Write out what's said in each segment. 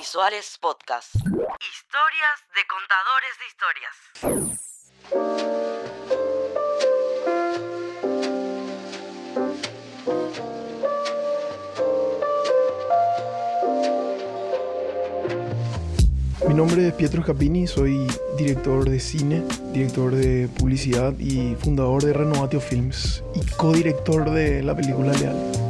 Audiovisuales Podcast. Historias de contadores de historias. Mi nombre es Pietro Scapini, soy director de cine, director de publicidad y fundador de Renovatio Films y codirector de la película Leal.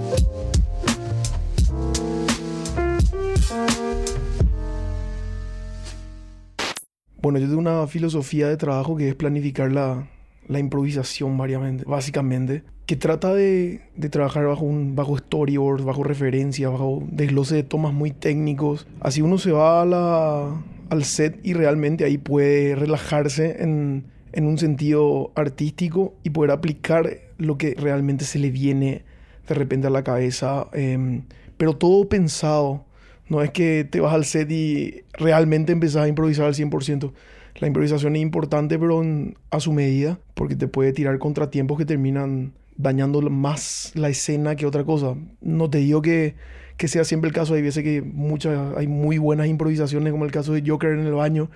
Bueno, yo tengo una filosofía de trabajo que es planificar la, improvisación básicamente, que trata de, trabajar bajo, un, bajo storyboard, bajo referencia, bajo desglose de tomas muy técnicos. Así uno se va al set y realmente ahí puede relajarse en, en un sentido artístico y poder aplicar lo que realmente se le viene de repente a la cabeza, em, pero todo pensado. No es que te vas al set y realmente empezás a improvisar al 100%. La improvisación es importante, pero a su medida, porque te puede tirar contratiempos que terminan dañando más la escena que otra cosa. No te digo que, que sea siempre el caso, hay veces que muchas, hay muy buenas improvisaciones, como el caso de Joker en el baño,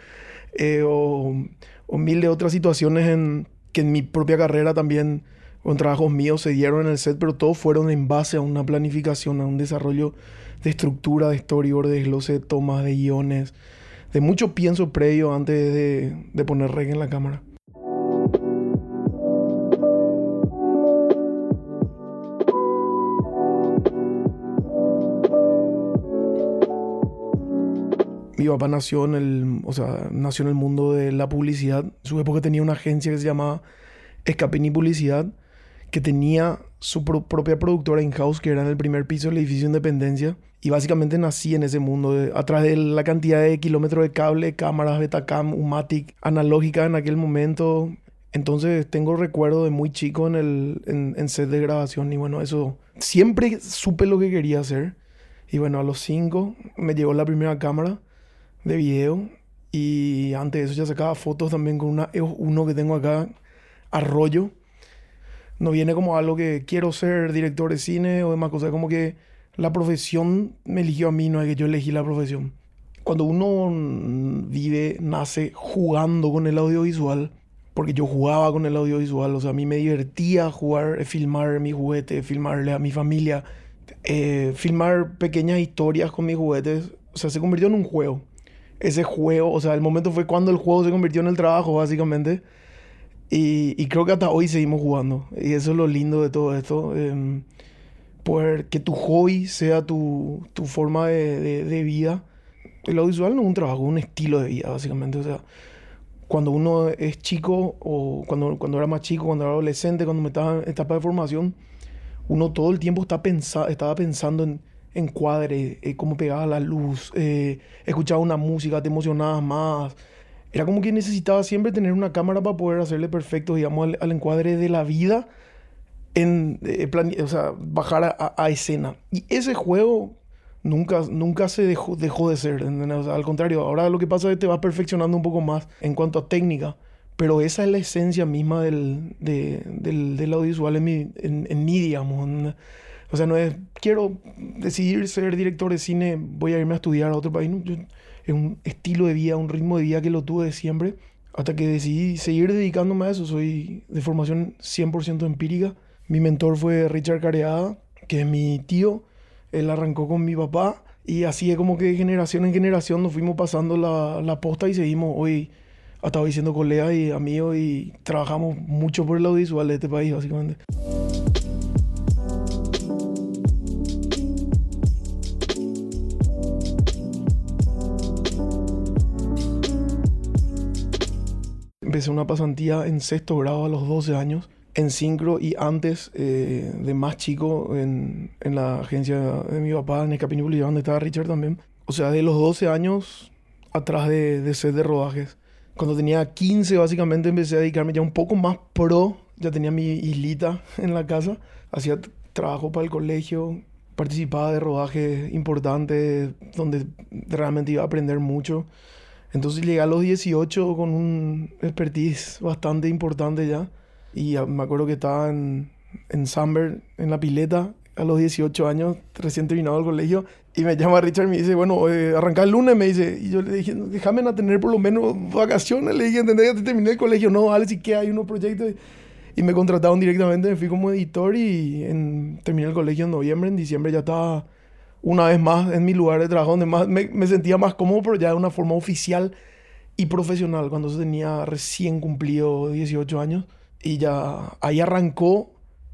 eh, o, o mil de otras situaciones en, que en mi propia carrera también, en trabajos míos, se dieron en el set, pero todos fueron en base a una planificación, a un desarrollo de estructura, de storyboard, de desglose de tomas, de guiones, de mucho pienso previo antes de, de poner reg en la cámara. Mi papá nació en el, o sea, nació en el mundo de la publicidad. En su época tenía una agencia que se llamaba Escapini Publicidad, que tenía su pro- propia productora in-house, que era en el primer piso del edificio Independencia. Y básicamente nací en ese mundo, de- a través de la cantidad de kilómetros de cable, cámaras, Betacam, Umatic, analógica en aquel momento. Entonces tengo recuerdo de muy chico en el en, en set de grabación y bueno, eso siempre supe lo que quería hacer. Y bueno, a los cinco me llegó la primera cámara de video y antes de eso ya sacaba fotos también con una EOS 1 que tengo acá, Arroyo. No viene como algo que quiero ser director de cine o demás cosas, como que la profesión me eligió a mí, no es que yo elegí la profesión. Cuando uno vive, nace jugando con el audiovisual, porque yo jugaba con el audiovisual, o sea, a mí me divertía jugar, eh, filmar mi juguete, filmarle a mi familia, eh, filmar pequeñas historias con mis juguetes, o sea, se convirtió en un juego. Ese juego, o sea, el momento fue cuando el juego se convirtió en el trabajo, básicamente. Y, y creo que hasta hoy seguimos jugando. Y eso es lo lindo de todo esto. em, poder que tu hobby sea tu, tu forma de, de- de vida. El audiovisual no es un trabajo, es un estilo de vida, básicamente. O sea, cuando uno es chico o cuando, cuando era más chico, cuando era adolescente, cuando me estaba en etapa de formación, uno todo el tiempo está pensa- estaba pensando en encuadre, eh, cómo pegaba la luz, eh, escuchaba una música, te emocionabas más. Era como que necesitaba siempre tener una cámara para poder hacerle perfecto, digamos, al, al encuadre de la vida, en, eh, plane- o sea, bajar a, a- escena. Y ese juego nunca, nunca se dejó, dejó de ser. O sea, al contrario, ahora lo que pasa es que te vas perfeccionando un poco más en cuanto a técnica. Pero esa es la esencia misma del, de- del, del audiovisual en mi, en, en mí, digamos. O sea, no es, quiero decidir ser director de cine, voy a irme a estudiar a otro país. no, yo- es un estilo de vida, un ritmo de vida que lo tuve de siempre. Hasta que decidí seguir dedicándome a eso. Soy de formación 100% empírica. Mi mentor fue Richard Careada, que es mi tío. Él arrancó con mi papá. Y así es como que de generación en generación nos fuimos pasando la, la posta y seguimos hoy, hasta hoy siendo colegas y amigos y trabajamos mucho por el audiovisual de este país, básicamente. Empecé una pasantía en sexto grado a los 12 años, en Syncro y antes eh, de más chico en, en la agencia de mi papá, en Escapini Publicidad, donde estaba Richard también. O sea, de los 12 años atrás de, de set de rodajes. Cuando tenía 15 básicamente empecé a dedicarme ya un poco más pro, ya tenía mi islita en la casa, hacía trabajo para el colegio, participaba de rodajes importantes donde realmente iba a aprender mucho. Entonces llegué a los 18 con un expertise bastante importante ya. Y me acuerdo que estaba en, en Samber, en la pileta, a los 18 años, recién terminado el colegio, y me llama Richard y me dice, bueno, eh, arranca el lunes, me dice. Y yo le dije, déjame tener por lo menos vacaciones. Le dije, ¿entendés? Ya terminé el colegio. No, vale, sí que hay unos proyectos. Y me contrataron directamente, me fui como editor y en, terminé el colegio en noviembre. En diciembre ya estaba una vez más en mi lugar de trabajo, donde más me, me sentía más cómodo, pero ya de una forma oficial y profesional, cuando tenía recién cumplido 18 años. Y ya ahí arrancó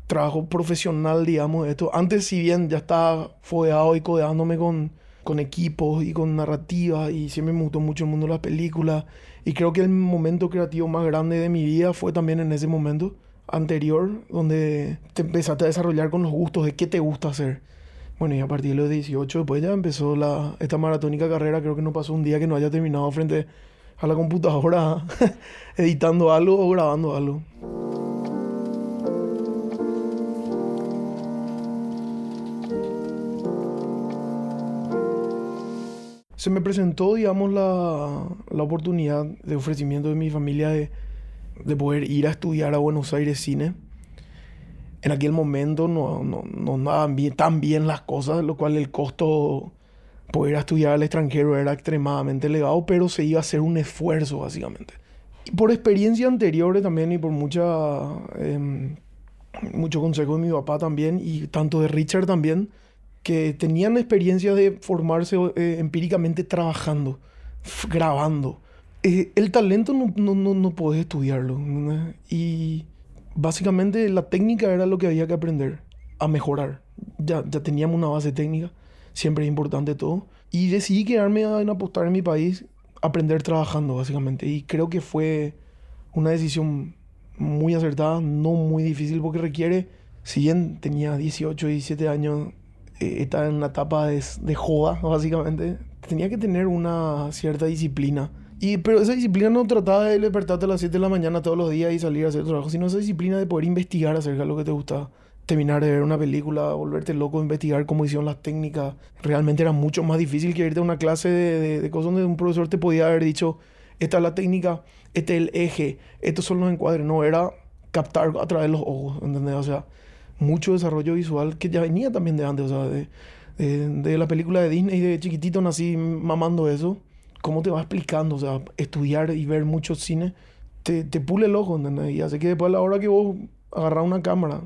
trabajo profesional, digamos, esto. Antes, si bien ya estaba fodeado y codeándome con, con equipos y con narrativas, y siempre me gustó mucho el mundo de las películas. Y creo que el momento creativo más grande de mi vida fue también en ese momento anterior, donde te empezaste a desarrollar con los gustos de qué te gusta hacer. Bueno, y a partir de los 18, pues ya empezó la, esta maratónica carrera. Creo que no pasó un día que no haya terminado frente a la computadora editando algo o grabando algo. se me presentó, digamos, la, la, oportunidad de ofrecimiento de mi familia de, de, poder ir a estudiar a Buenos Aires cine. En aquel momento no, no, no andaban bien, tan bien las cosas, lo cual el costo poder estudiar al extranjero era extremadamente elevado, pero se iba a hacer un esfuerzo, básicamente. Y por experiencia anteriores también y por mucha, eh, mucho consejo de mi papá también y tanto de Richard también, que tenían experiencia de formarse eh, empíricamente trabajando, grabando. Eh, el talento no, no, no, no puedes estudiarlo. Y básicamente la técnica era lo que había que aprender, a mejorar. Ya, ya teníamos una base técnica, siempre es importante todo. Y decidí quedarme en apostar en mi país, aprender trabajando, básicamente. Y creo que fue una decisión muy acertada, no muy difícil, porque requiere, si bien tenía 18, 17 años, eh, estaba en una etapa de, de, joda, básicamente. Tenía que tener una cierta disciplina. Y, pero esa disciplina no trataba de despertarte a las 7 de la mañana todos los días y salir a hacer trabajo, sino esa disciplina de poder investigar acerca de lo que te gusta. Terminar de ver una película, volverte loco, investigar cómo hicieron las técnicas. Realmente era mucho más difícil que irte a una clase de, de, cosas donde un profesor te podía haber dicho, esta es la técnica, este es el eje, estos son los encuadres. No, era captar a través de los ojos, ¿entendés? O sea, mucho desarrollo visual que ya venía también de antes, o sea, de, la película de Disney, de chiquitito nací mamando eso. ¿Cómo te va explicando? O sea, estudiar y ver mucho cine te, te pule el ojo, ¿entendés? Y hace que después la hora que vos agarras una cámara,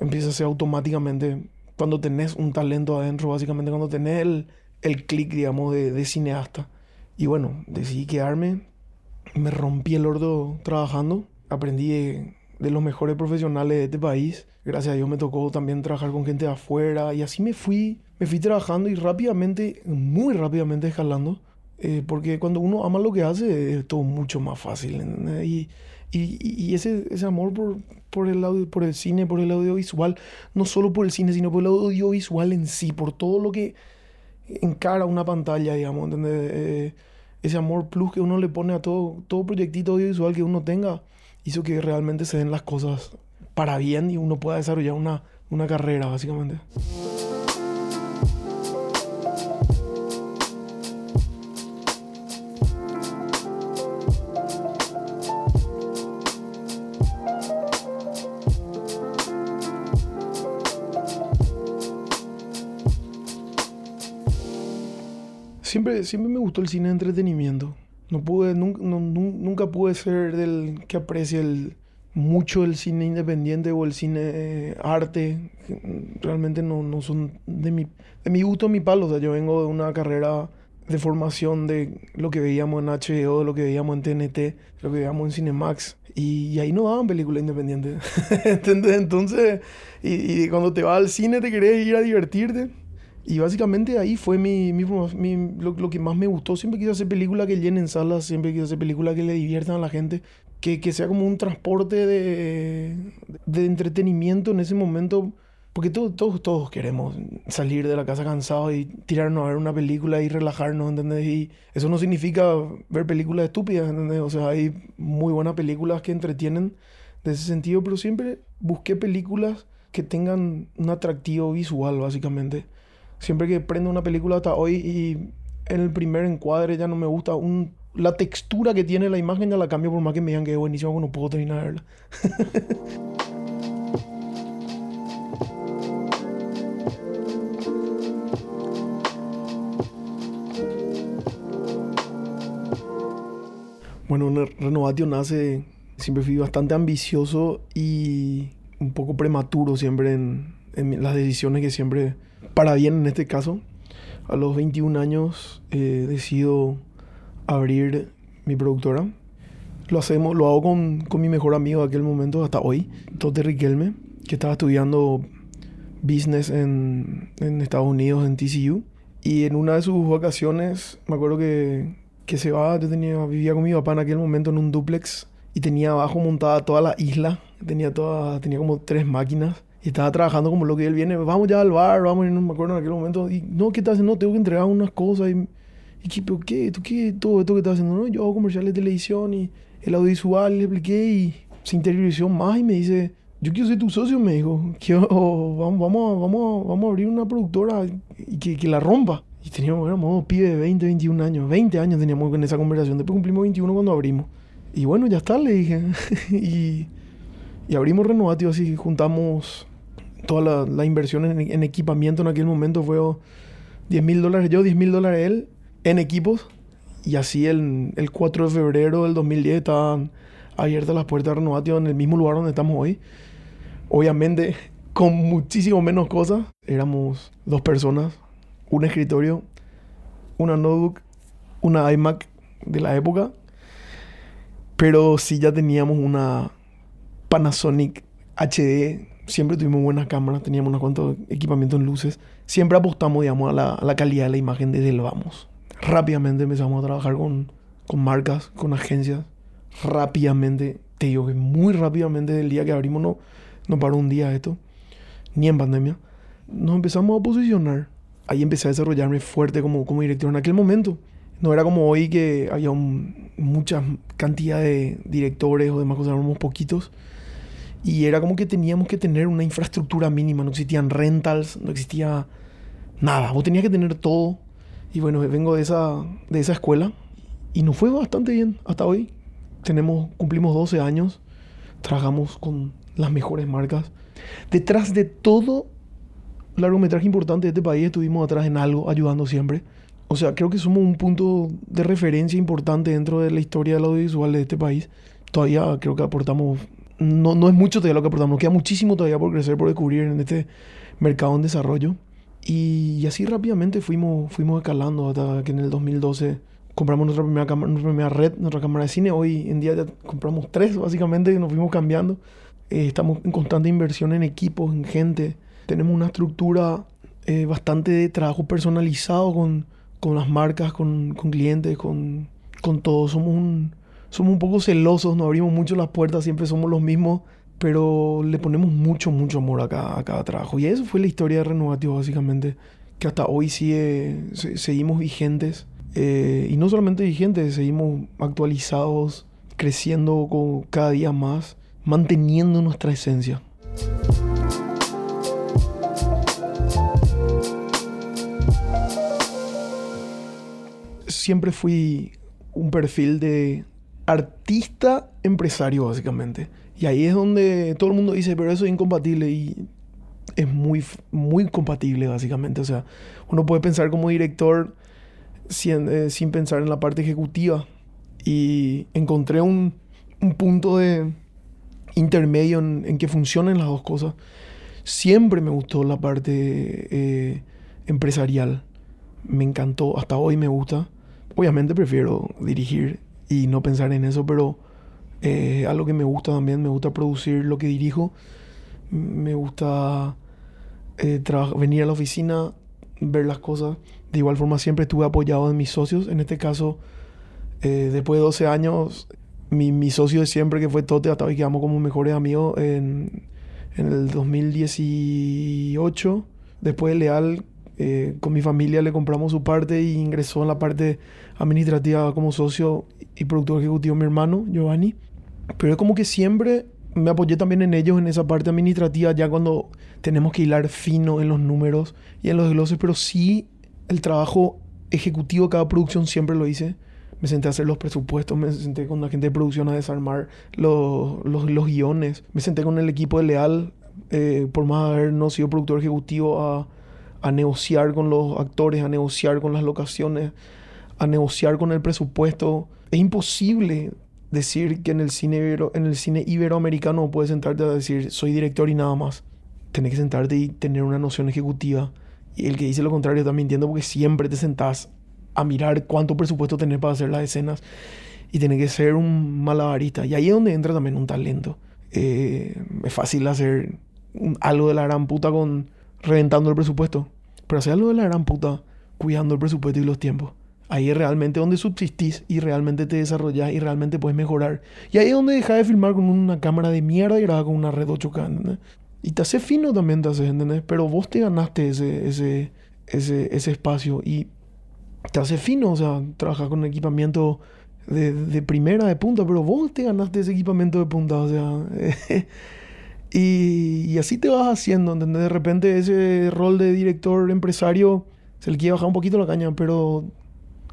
empieza a ser automáticamente, cuando tenés un talento adentro, básicamente cuando tenés el, el clic, digamos, de, de cineasta. Y bueno, decidí quedarme, me rompí el ordo trabajando, aprendí de los mejores profesionales de este país. Gracias a Dios me tocó también trabajar con gente de afuera y así me fui, me fui trabajando y rápidamente, muy rápidamente escalando. Eh, porque cuando uno ama lo que hace es todo mucho más fácil. Y, y, y, ese, ese amor por, por, el audio, por el cine, por el audiovisual, no solo por el cine, sino por el audiovisual en sí, por todo lo que encara una pantalla, digamos. Eh, ese amor plus que uno le pone a todo, todo proyectito audiovisual que uno tenga hizo que realmente se den las cosas para bien y uno pueda desarrollar una, una carrera, básicamente. Siempre, siempre me gustó el cine de entretenimiento. No pude, nunca, nunca pude ser del que aprecie el, mucho el cine independiente o el cine eh, arte. Realmente no, no son de mi, de mi gusto, mi palo. O sea, yo vengo de una carrera de formación de lo que veíamos en HBO, lo que veíamos en TNT, lo que veíamos en Cinemax. Y, y ahí no daban películas independientes. Entonces, y, y, cuando te vas al cine te querés ir a divertirte. Y básicamente ahí fue mi, mi, mi lo, lo, que más me gustó. Siempre quise hacer películas que llenen salas, siempre quise hacer películas que le diviertan a la gente, que, que sea como un transporte de, de entretenimiento en ese momento. Porque todos, todos, todos queremos salir de la casa cansados y tirarnos a ver una película y relajarnos, ¿entendés? Y eso no significa ver películas estúpidas, ¿entendés? O sea, hay muy buenas películas que entretienen de ese sentido, pero siempre busqué películas que tengan un atractivo visual, básicamente. Siempre que prendo una película hasta hoy y en el primer encuadre ya no me gusta un, la textura que tiene la imagen, ya la cambio por más que me digan que es buenísima, no puedo terminar de verla. Bueno, Renovatio nace, siempre fui bastante ambicioso y un poco prematuro siempre en las decisiones que siempre para bien en este caso, a los 21 años eh, decido abrir mi productora. Lo hacemos, lo hago con, con mi mejor amigo de aquel momento hasta hoy, Tote Riquelme, que estaba estudiando business en, en Estados Unidos, en TCU. Y en una de sus vacaciones, me acuerdo que, que se va, yo tenía, vivía con mi papá en aquel momento en un duplex y tenía abajo montada toda la isla, tenía, toda, tenía como tres máquinas y estaba trabajando como lo que él viene, vamos ya al bar, vamos, y no me acuerdo en aquel momento, y no, ¿qué estás haciendo? Tengo que entregar unas cosas, y, y ¿qué, pero qué? ¿Tú qué? Todo esto que estás haciendo, no, yo hago comerciales de televisión y el audiovisual, le expliqué y se interiorizó más y me dice, yo quiero ser tu socio, me dijo, quiero, vamos, vamos, vamos, vamos a abrir una productora y que, que la rompa. Y teníamos, éramos pibe de 20, 21 años, 20 años teníamos en esa conversación, después cumplimos 21 cuando abrimos. Y bueno, ya está, le dije. y, y abrimos Renovatio así, juntamos toda la, inversión en, equipamiento en aquel momento fue 10 mil dólares yo, 10 mil dólares él, en equipos. Y así el, el 4 de febrero del 2010 estaban abiertas las puertas de Renovatio en el mismo lugar donde estamos hoy. Obviamente con muchísimo menos cosas. Éramos dos personas, un escritorio, una notebook, una iMac de la época. Pero sí ya teníamos una Panasonic HD siempre tuvimos buenas cámaras, teníamos unos cuantos equipamientos en luces. Siempre apostamos, digamos, a la, calidad de la imagen desde el vamos. Rápidamente empezamos a trabajar con, con marcas, con agencias. Rápidamente, te digo que muy rápidamente del día que abrimos, no, no paró un día esto, ni en pandemia. Nos empezamos a posicionar. Ahí empecé a desarrollarme fuerte como, como director en aquel momento. No era como hoy que había mucha cantidad de directores o demás cosas, éramos poquitos y era como que teníamos que tener una infraestructura mínima, no existían rentals, no existía nada, vos tenías que tener todo. Y bueno, vengo de esa, de esa escuela y nos fue bastante bien hasta hoy. Tenemos, cumplimos 12 años, trabajamos con las mejores marcas. Detrás de todo largometraje importante de este país estuvimos atrás en algo, ayudando siempre. O sea, creo que somos un punto de referencia importante dentro de la historia del audiovisual de este país. Todavía creo que aportamos no, no es mucho todavía lo que aportamos, nos queda muchísimo todavía por crecer, por descubrir en este mercado en desarrollo. Y, así rápidamente fuimos, fuimos escalando hasta que en el 2012 compramos nuestra primera, nuestra primera red, nuestra cámara de cine. Hoy en día ya compramos tres, básicamente, nos fuimos cambiando. Eh, estamos en constante inversión en equipos, en gente. Tenemos una estructura eh, bastante de trabajo personalizado con, con las marcas, con, con clientes, con, con todo. Somos un, somos un poco celosos, nos abrimos mucho las puertas, siempre somos los mismos, pero le ponemos mucho, mucho amor a cada, a cada trabajo. Y eso fue la historia de Renovatio, básicamente, que hasta hoy sigue, seguimos vigentes. Eh, y no solamente vigentes, seguimos actualizados, creciendo con, cada día más, manteniendo nuestra esencia. Siempre fui un perfil de artista empresario, básicamente. Y ahí es donde todo el mundo dice, pero eso es incompatible. Y es muy, muy compatible, básicamente. O sea, uno puede pensar como director sin, eh, sin pensar en la parte ejecutiva. Y encontré un, un punto de intermedio en, que funcionen las dos cosas. Siempre me gustó la parte eh, empresarial. Me encantó, hasta hoy me gusta. Obviamente prefiero dirigir y no pensar en eso, pero eh, algo que me gusta también, me gusta producir lo que dirijo, me gusta eh, venir a la oficina, ver las cosas. De igual forma siempre estuve apoyado en mis socios, en este caso, eh, después de 12 años, mi, mi, socio de siempre, que fue Tote, hasta hoy quedamos como mejores amigos en, en el 2018. Después Leal, eh, con mi familia le compramos su parte y ingresó en la parte administrativa como socio y productor ejecutivo mi hermano, Giovanni. Pero es como que siempre me apoyé también en ellos en esa parte administrativa, ya cuando tenemos que hilar fino en los números y en los desgloses, pero sí el trabajo ejecutivo de cada producción siempre lo hice. Me senté a hacer los presupuestos, me senté con la gente de producción a desarmar los, los, los guiones, me senté con el equipo de Leal, eh, por más haber no sido productor ejecutivo, a a negociar con los actores, a negociar con las locaciones, a negociar con el presupuesto. Es imposible decir que en el cine, ibero, en el cine iberoamericano puedes sentarte a decir soy director y nada más. Tenés que sentarte y tener una noción ejecutiva. Y el que dice lo contrario está mintiendo porque siempre te sentás a mirar cuánto presupuesto tenés para hacer las escenas y tenés que ser un malabarista. Y ahí es donde entra también un talento. Eh, es fácil hacer algo de la gran puta con reventando el presupuesto. Pero hacer algo de la gran puta cuidando el presupuesto y los tiempos. Ahí es realmente donde subsistís y realmente te desarrollás y realmente puedes mejorar. Y ahí es donde dejas de filmar con una cámara de mierda y grabas con una red 8K, ¿entendés? Y te hace fino también, te hace, ¿entendés? Pero vos te ganaste ese, ese, ese, ese espacio y te hace fino, o sea, trabajas con equipamiento de, de, primera, de punta, pero vos te ganaste ese equipamiento de punta, o sea... y, y, así te vas haciendo, ¿entendés? De repente ese rol de director empresario se le quiere bajar un poquito la caña, pero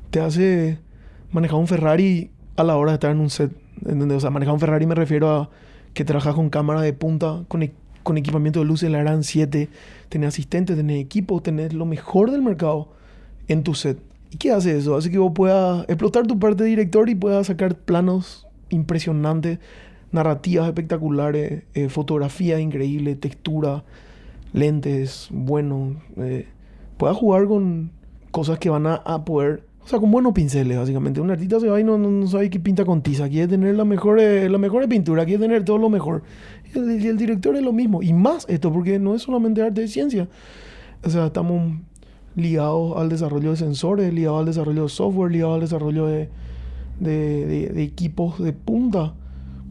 te hace manejar un Ferrari a la hora de estar en un set. ¿entendés? O sea, manejar un Ferrari me refiero a que trabajas con cámara de punta, con, e con equipamiento de luces, la gran 7, tenés asistentes, tenés equipo, tenés lo mejor del mercado en tu set. ¿Y qué hace eso? Hace que vos puedas explotar tu parte de director y puedas sacar planos impresionantes, narrativas espectaculares, eh, fotografía increíble, textura, lentes, bueno. Eh, puedas jugar con cosas que van a, a poder o sea, con buenos pinceles, básicamente. Un artista se va y no, no, sabe qué pinta con tiza. Quiere tener la mejor, la mejor pintura, quiere tener todo lo mejor. Y el, director es lo mismo. Y más esto, porque no es solamente arte de ciencia. O sea, estamos ligados al desarrollo de sensores, ligados al desarrollo de software, ligados al desarrollo de, de, de, de equipos de punta.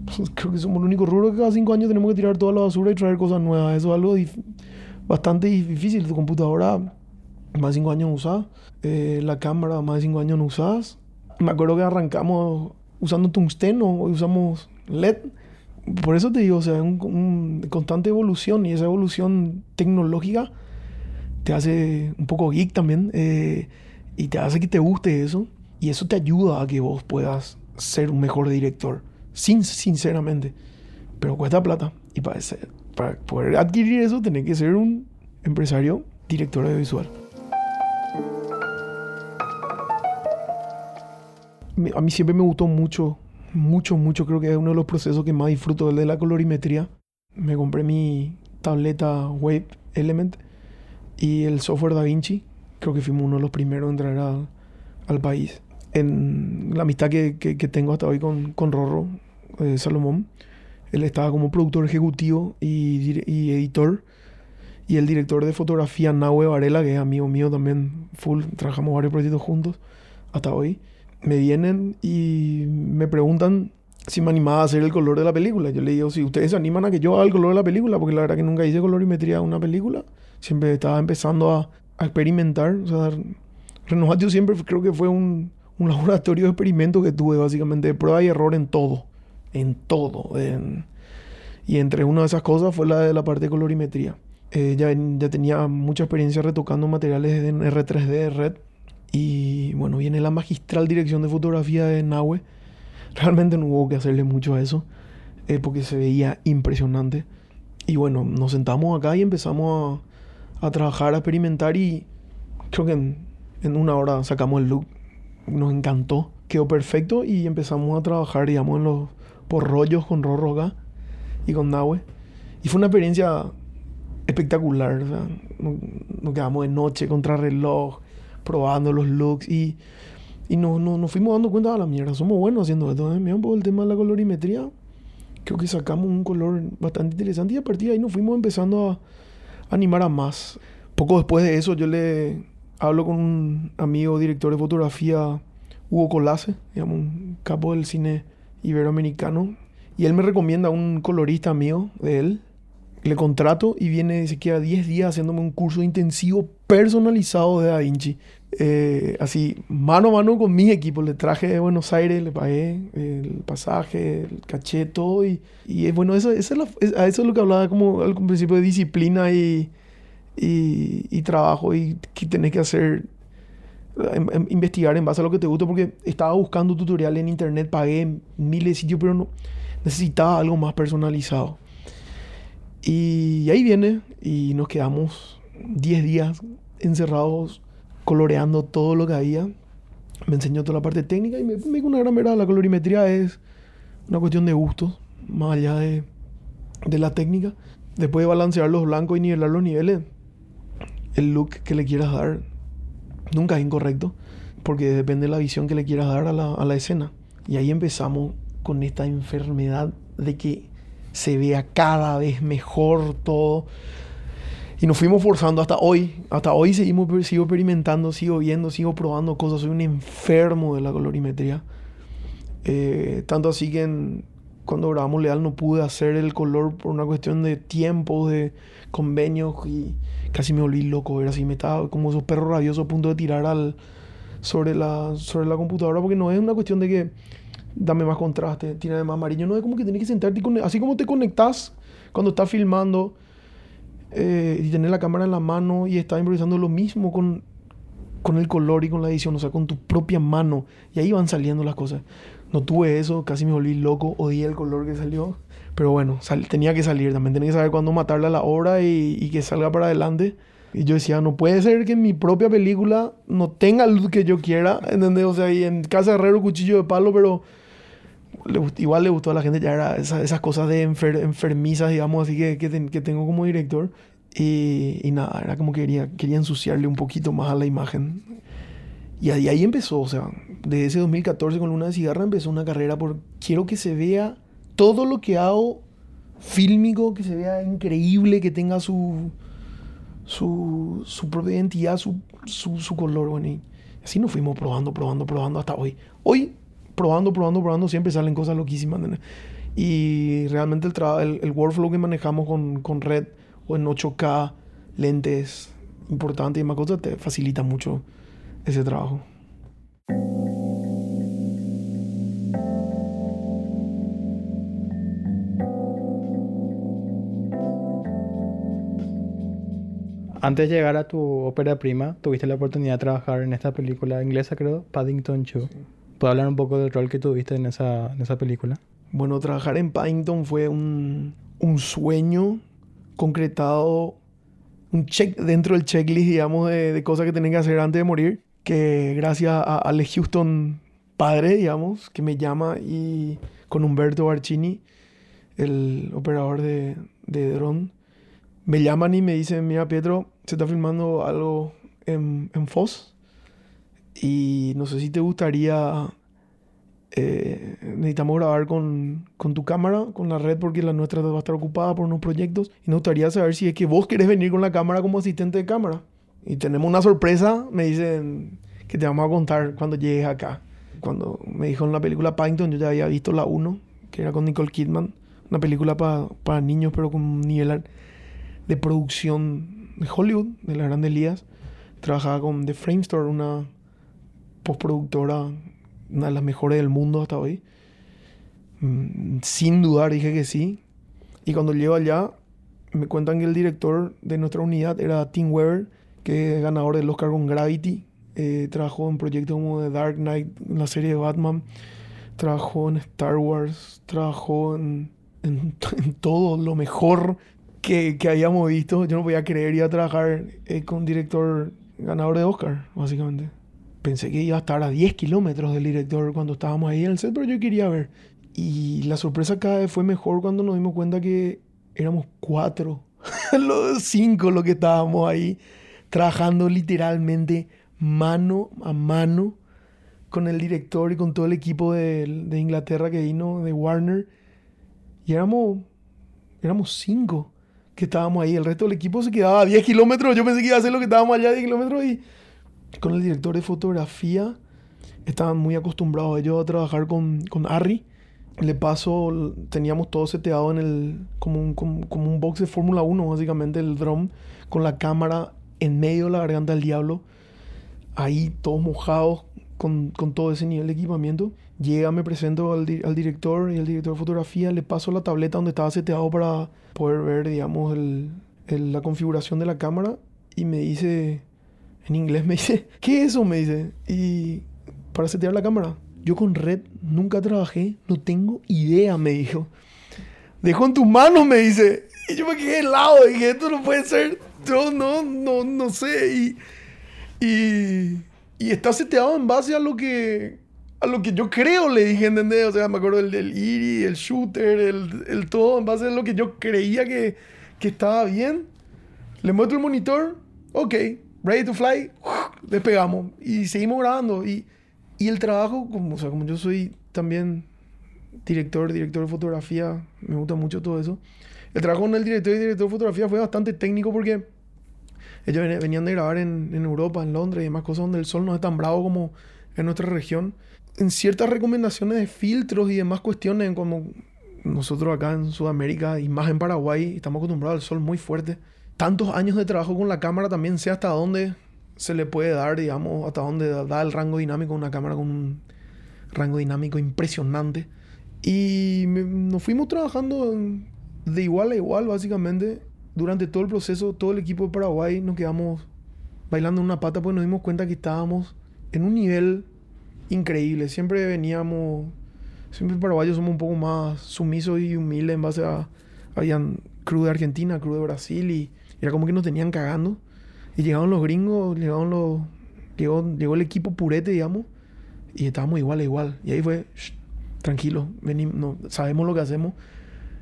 Creo que somos el único rubro que cada cinco años tenemos que tirar toda la basura y traer cosas nuevas. Eso es algo bastante difícil. Tu computadora más de cinco años usada. Eh, la cámara, más de cinco años no usadas. Me acuerdo que arrancamos usando tungsteno, hoy usamos LED. Por eso te digo, o sea, un, un constante evolución y esa evolución tecnológica te hace un poco geek también eh, y te hace que te guste eso y eso te ayuda a que vos puedas ser un mejor director, sin, sinceramente. Pero cuesta plata y para, ser, para poder adquirir eso tenés que ser un empresario director audiovisual. a mí siempre me gustó mucho, mucho, mucho. Creo que es uno de los procesos que más disfruto, el de la colorimetría. Me compré mi tableta Wave Element y el software Da Vinci. Creo que fuimos uno de los primeros en entrar al, al país. En la amistad que, que, que, tengo hasta hoy con, con Rorro eh, Salomón, él estaba como productor ejecutivo y, editor. Y el director de fotografía, Nahue Varela, que es amigo mío también, full, trabajamos varios proyectos juntos hasta hoy me vienen y me preguntan si me animaba a hacer el color de la película. Yo le digo, si ustedes se animan a que yo haga el color de la película, porque la verdad que nunca hice colorimetría de una película. Siempre estaba empezando a, a experimentar. O Renovatio siempre creo que fue un, un, laboratorio de experimento que tuve, básicamente, de prueba y error en todo. En todo. En, y entre una de esas cosas fue la de la parte de colorimetría. Eh, ya, ya tenía mucha experiencia retocando materiales en R3D, Red, y bueno, viene la magistral dirección de fotografía de Nahue. Realmente no hubo que hacerle mucho a eso, eh, porque se veía impresionante. Y bueno, nos sentamos acá y empezamos a, a trabajar, a experimentar y creo que en, en, una hora sacamos el look. Nos encantó, quedó perfecto y empezamos a trabajar, digamos, en los por rollos con Rorro acá y con Nahue. Y fue una experiencia espectacular. O sea, nos, nos quedamos de noche contra reloj probando los looks y, y nos no, no fuimos dando cuenta de la mierda. Somos buenos haciendo esto. ¿eh? Mira un poco el tema de la colorimetría. Creo que sacamos un color bastante interesante y a partir de ahí nos fuimos empezando a, animar a más. Poco después de eso yo le hablo con un amigo director de fotografía, Hugo Colase, digamos, un capo del cine iberoamericano. Y él me recomienda a un colorista mío de él, le contrato y viene siquiera 10 días haciéndome un curso intensivo personalizado de Da Vinci. Eh, así, mano a mano con mi equipo. Le traje de Buenos Aires, le pagué el pasaje, el caché, todo. Y, y bueno, eso, eso es, la, a eso es lo que hablaba como al principio de disciplina y, y, y trabajo y que tenés que hacer investigar en base a lo que te gusta porque estaba buscando tutoriales en internet, pagué miles de sitios, pero no necesitaba algo más personalizado. Y ahí viene y nos quedamos 10 días encerrados coloreando todo lo que había. me enseñó toda la parte técnica y me, me una gran verdad, la colorimetría es una cuestión de gustos, más allá de, de la técnica. Después de balancear los blancos y nivelar los niveles, el look que le quieras dar nunca es incorrecto, porque depende de la visión que le quieras dar a la, a la escena. Y ahí empezamos con esta enfermedad de que se vea cada vez mejor todo. Y nos fuimos forzando hasta hoy. Hasta hoy seguimos, sigo experimentando, sigo viendo, sigo probando cosas. Soy un enfermo de la colorimetría. Eh, tanto así que cuando grabamos Leal no pude hacer el color por una cuestión de tiempo, de convenios y casi me volví loco. Era así, me estaba como esos perros rabiosos a punto de tirar al, sobre, la, sobre la computadora porque no es una cuestión de que dame más contraste, tírame más amarillo. No es como que tienes que sentarte así como te conectas cuando estás filmando eh, y tener la cámara en la mano y estás improvisando lo mismo con, con el color y con la edición, o sea, con tu propia mano. Y ahí van saliendo las cosas. No tuve eso, casi me volví loco, odié el color que salió. Pero bueno, sal- tenía que salir también, tenía que saber cuándo matarle a la obra y, y que salga para adelante. Y yo decía, no puede ser que mi propia película no tenga look que yo quiera, ¿entendés? O sea, y en Casa Herrero, cuchillo de palo, pero le igual le gustó a la gente, ya era esa- esas cosas de enfer- enfermizas, digamos, así que, que, ten- que tengo como director. Y, y nada, era como que quería, quería ensuciarle un poquito más a la imagen. Y ahí, ahí empezó, o sea, desde ese 2014 con Luna de Cigarra empezó una carrera por quiero que se vea todo lo que hago fílmico, que se vea increíble, que tenga su, su, su propia identidad, su, su, su color, bueno, y así nos fuimos probando, probando, probando hasta hoy. Hoy, probando, probando, probando, siempre salen cosas loquísimas. ¿entendés? Y realmente el, el, el workflow que manejamos con, con Red o en 8K, lentes importantes y más cosas, te facilita mucho ese trabajo. Antes de llegar a tu ópera prima, tuviste la oportunidad de trabajar en esta película inglesa, creo, Paddington 2. ¿Puedo hablar un poco del rol que tuviste en esa, en esa película? Bueno, trabajar en Paddington fue un, un sueño concretado, un check dentro del checklist, digamos, de, de cosas que tenía que hacer antes de morir. Que gracias a Ale Houston, padre, digamos, que me llama y con Humberto Barcini, el operador de, de dron, me llaman y me dicen, mira Pietro, se está filmando algo en, en Foz y no sé si te gustaría eh, necesitamos grabar con, con tu cámara, con la red, porque la nuestra va a estar ocupada por unos proyectos. Y nos gustaría saber si es que vos querés venir con la cámara como asistente de cámara. Y tenemos una sorpresa, me dicen que te vamos a contar cuando llegues acá. Cuando me dijo en la película Paddington, yo ya había visto la 1, que era con Nicole Kidman. Una película pa- para niños, pero con un nivel de producción de Hollywood, de las grandes ligas. Trabajaba con The Frame Store, una postproductora, una de las mejores del mundo hasta hoy. Mm, Sin dudar dije que sí. Y cuando llego allá, me cuentan que el director de nuestra unidad era Tim Weber, que es ganador del Oscar con Gravity. Eh, trabajó en proyectos como The Dark Knight, en la serie de Batman. Trabajó en Star Wars. Trabajó en, en, en todo lo mejor que, que habíamos visto. Yo no podía creer ir a trabajar eh, con un director ganador de Oscar, básicamente. Pensé que iba a estar a 10 kilómetros del director cuando estábamos ahí en el set, pero yo quería ver. Y la sorpresa cada vez fue mejor cuando nos dimos cuenta que éramos cuatro, los cinco los que estábamos ahí, trabajando literalmente mano a mano con el director y con todo el equipo de, de Inglaterra que vino, de Warner. Y éramos, éramos cinco que estábamos ahí. El resto del equipo se quedaba a 10 kilómetros. Yo pensé que iba a hacer lo que estábamos allá a 10 kilómetros y con el director de fotografía estaban muy acostumbrados ellos a trabajar con, con Harry. Le paso, teníamos todo seteado en el, como un, como, como un box de Fórmula 1, básicamente, el drum, con la cámara en medio de la garganta del diablo. Ahí todos mojados con, con todo ese nivel de equipamiento. Llega, me presento al, di- al director y el director de fotografía, le paso la tableta donde estaba seteado para poder ver, digamos, la configuración de la cámara y me dice, en inglés me dice, ¿qué es eso? Me dice, y para setear la cámara. Yo con Red nunca trabajé, no tengo idea, me dijo. Dejo en tus manos, me dice. Y yo me quedé helado, dije, esto no puede ser, yo no, no, no sé. Y, y y está seteado en base a lo que a lo que yo creo, le dije, ¿entendés? O sea, me acuerdo del, del IRI, el shooter, el, el todo, en base a lo que yo creía que, que estaba bien. Le muestro el monitor, ok, ready to fly, despegamos y seguimos grabando. Y, y el trabajo, como, o sea, como yo soy también director, director de fotografía, me gusta mucho todo eso. El trabajo con el director y director de fotografía fue bastante técnico porque ellos ven- venían de grabar en, en Europa, en Londres y demás cosas donde el sol no es tan bravo como en nuestra región. En ciertas recomendaciones de filtros y demás cuestiones, como nosotros acá en Sudamérica y más en Paraguay, estamos acostumbrados al sol muy fuerte. Tantos años de trabajo con la cámara también sé hasta dónde se le puede dar, digamos, hasta dónde da- el rango dinámico una cámara con un rango dinámico impresionante. Y me- nos fuimos trabajando de igual a igual, básicamente. Durante todo el proceso, todo el equipo de Paraguay nos quedamos bailando en una pata, pues nos dimos cuenta que estábamos en un nivel increíble. Siempre veníamos, siempre paraguayos somos un poco más sumisos y humildes en base a, habían crew de Argentina, crew de Brasil y era como que nos tenían cagando. Y llegaron los gringos, llegaron los, llegó, llegó el equipo purete, digamos, y estábamos igual a igual. Y ahí fue, "Shh, tranquilo, venimos, no, sabemos lo que hacemos.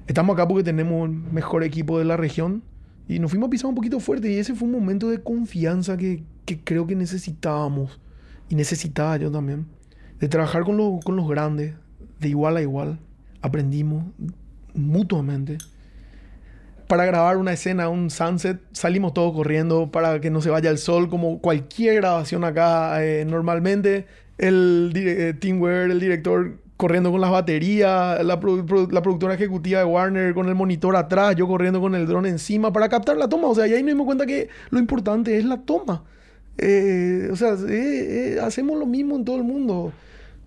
Estamos acá porque tenemos el mejor equipo de la región. Y nos fuimos pisar un poquito fuerte. Y ese fue un momento de confianza que, que creo que necesitábamos. Y necesitaba yo también. De trabajar con, lo- con los grandes, de igual a igual. Aprendimos mutuamente. Para grabar una escena, un sunset, salimos todos corriendo para que no se vaya el sol, como cualquier grabación acá eh, normalmente. El eh, Tim Ware, el director, corriendo con las baterías, la, la productora ejecutiva de Warner con el monitor atrás, yo corriendo con el dron encima para captar la toma. O sea, y ahí nos dimos cuenta que lo importante es la toma. Eh, o sea, eh, eh, hacemos lo mismo en todo el mundo.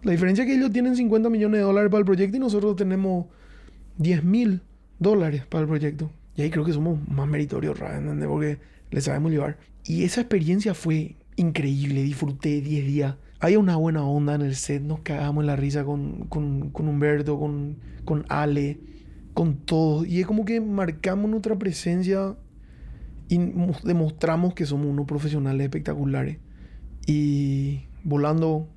La diferencia es que ellos tienen 50 millones de dólares para el proyecto y nosotros tenemos 10 mil dólares para el proyecto. Y ahí creo que somos más meritorios. ¿entendés? Porque le sabemos llevar. Y esa experiencia fue increíble. Disfruté 10 días. Había una buena onda en el set. Nos cagamos en la risa con, con, con Humberto, con, con Ale, con todos. Y es como que marcamos nuestra presencia y mo- demostramos que somos unos profesionales espectaculares. Y volando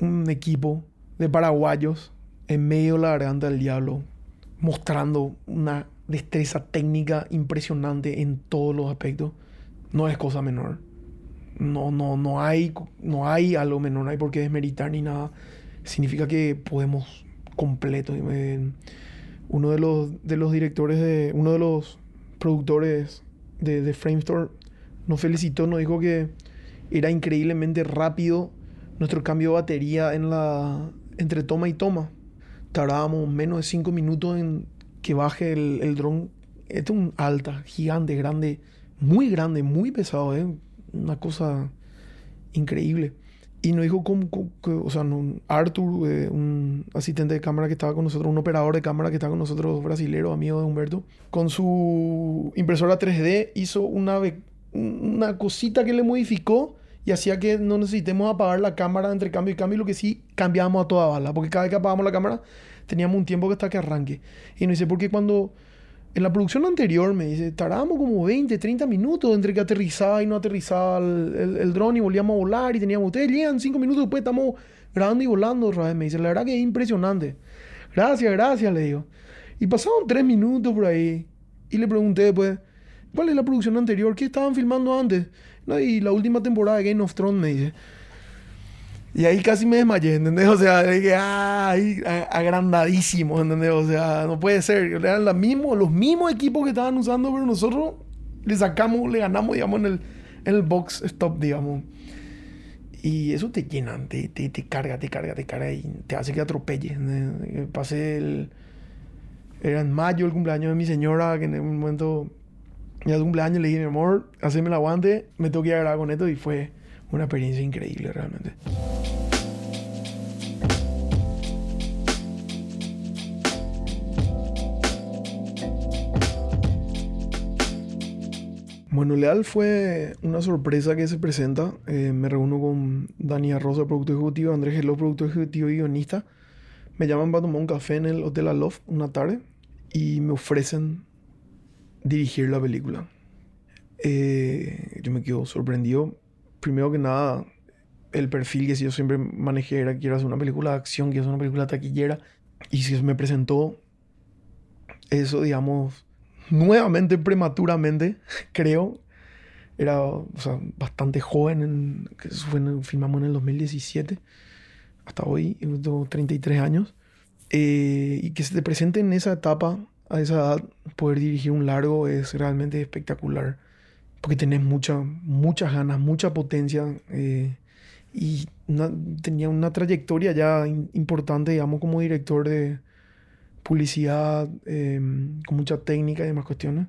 un equipo de paraguayos en medio de la garganta del diablo, mostrando una destreza técnica impresionante en todos los aspectos, no es cosa menor. No, no, no hay, no hay algo menor, no hay por qué desmeritar ni nada. Significa que podemos completo. Eh, uno de los, de los directores de, uno de los productores de, de Framestore nos felicitó, nos dijo que era increíblemente rápido nuestro cambio de batería en la, entre toma y toma. Tardábamos menos de 5 minutos en que baje el, el dron. Este es un alta, gigante, grande, muy grande, muy pesado, ¿eh? una cosa increíble. Y nos dijo, cómo, cómo- o sea, Arthur, eh, un asistente de cámara que estaba con nosotros, un operador de cámara que estaba con nosotros, brasilero, amigo de Humberto, con su impresora 3D hizo una, una cosita que le modificó y hacía que no necesitemos apagar la cámara entre cambio y cambio, lo que sí cambiábamos a toda bala, porque cada vez que apagábamos la cámara teníamos un tiempo que hasta que arranque. Y nos dice, porque cuando en la producción anterior me dice, tardábamos como 20, 30 minutos entre que aterrizaba y no aterrizaba el, el, dron y volvíamos a volar y teníamos, ustedes llegan 5 minutos después, estamos grabando y volando otra vez. Me dice, la verdad que es impresionante. Gracias, gracias, le digo. Y pasaron 3 minutos por ahí y le pregunté después, ¿cuál es la producción anterior? ¿Qué estaban filmando antes? No, y la última temporada de Game of Thrones, me dice. Y ahí casi me desmayé, ¿entendés? O sea, dije, ay, a- agrandadísimo, ¿entendés? O sea, no puede ser. Eran los mismos, los mismos equipos que estaban usando, pero nosotros le sacamos, le ganamos, digamos, en el, el box stop, digamos. Y eso te llena, te, te, te carga, te carga, te carga y te hace que atropelles. ¿entendés? Pasé el... Era en mayo el cumpleaños de mi señora, que en un momento... Ya de cumpleaños le dije, mi amor, haceme el aguante, me tengo que ir a grabar con esto y fue una experiencia increíble realmente. Bueno, Leal fue una sorpresa que se presenta. Eh, me reúno con Dani Rosa, productor ejecutivo, Andrés Geló, productor ejecutivo y guionista. Me llaman para tomar un café en el Hotel Aloft una tarde y me ofrecen dirigir la película. Eh, yo me quedo sorprendido. Primero que nada, el perfil que si yo siempre manejé era quiero hacer una película de acción, quiero hacer una película taquillera. Y si me presentó eso, digamos, nuevamente, prematuramente, creo. Era o sea, bastante joven, en, que fue en- filmamos en el 2017, hasta hoy, tengo 33 años. Eh, y que se te presente en esa etapa, a esa edad, poder dirigir un largo es realmente espectacular. Porque tenés mucha, muchas ganas, mucha potencia. eh, y una- tenía una trayectoria ya in- importante, digamos, como director de publicidad, eh, con mucha técnica y demás cuestiones.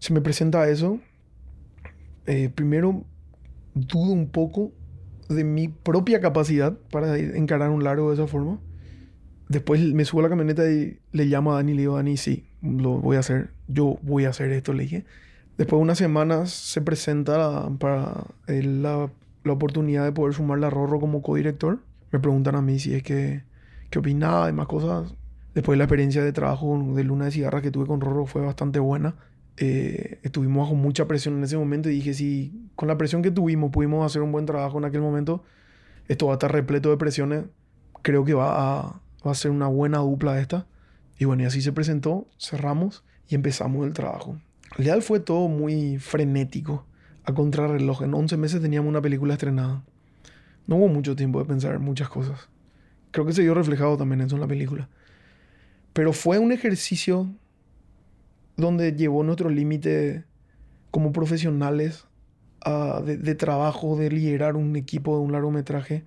Se me presenta eso. eh, primero, dudo un poco de mi propia capacidad para encarar un largo de esa forma. Después me subo a la camioneta y le llamo a Dani y le digo, Dani, sí, lo voy a hacer. Yo voy a hacer esto, le dije. Después de unas semanas se presenta la- para él la, la oportunidad de poder sumarle a Rorro como codirector. Me preguntan a mí si es que, qué opinaba y más cosas. Después la experiencia de trabajo de Luna de Cigarras que tuve con Rorro fue bastante buena. Eh, estuvimos bajo mucha presión en ese momento y dije, si con la presión que tuvimos pudimos hacer un buen trabajo en aquel momento, esto va a estar repleto de presiones. Creo que va a, va a ser una buena dupla esta. Y bueno, y así se presentó, cerramos y empezamos el trabajo. Leal fue todo muy frenético, a contrarreloj. En 11 meses teníamos una película estrenada. No hubo mucho tiempo de pensar en muchas cosas. Creo que se vio reflejado también eso en la película. Pero fue un ejercicio donde llevó nuestro límite como profesionales de, de trabajo, de liderar un equipo de un largometraje,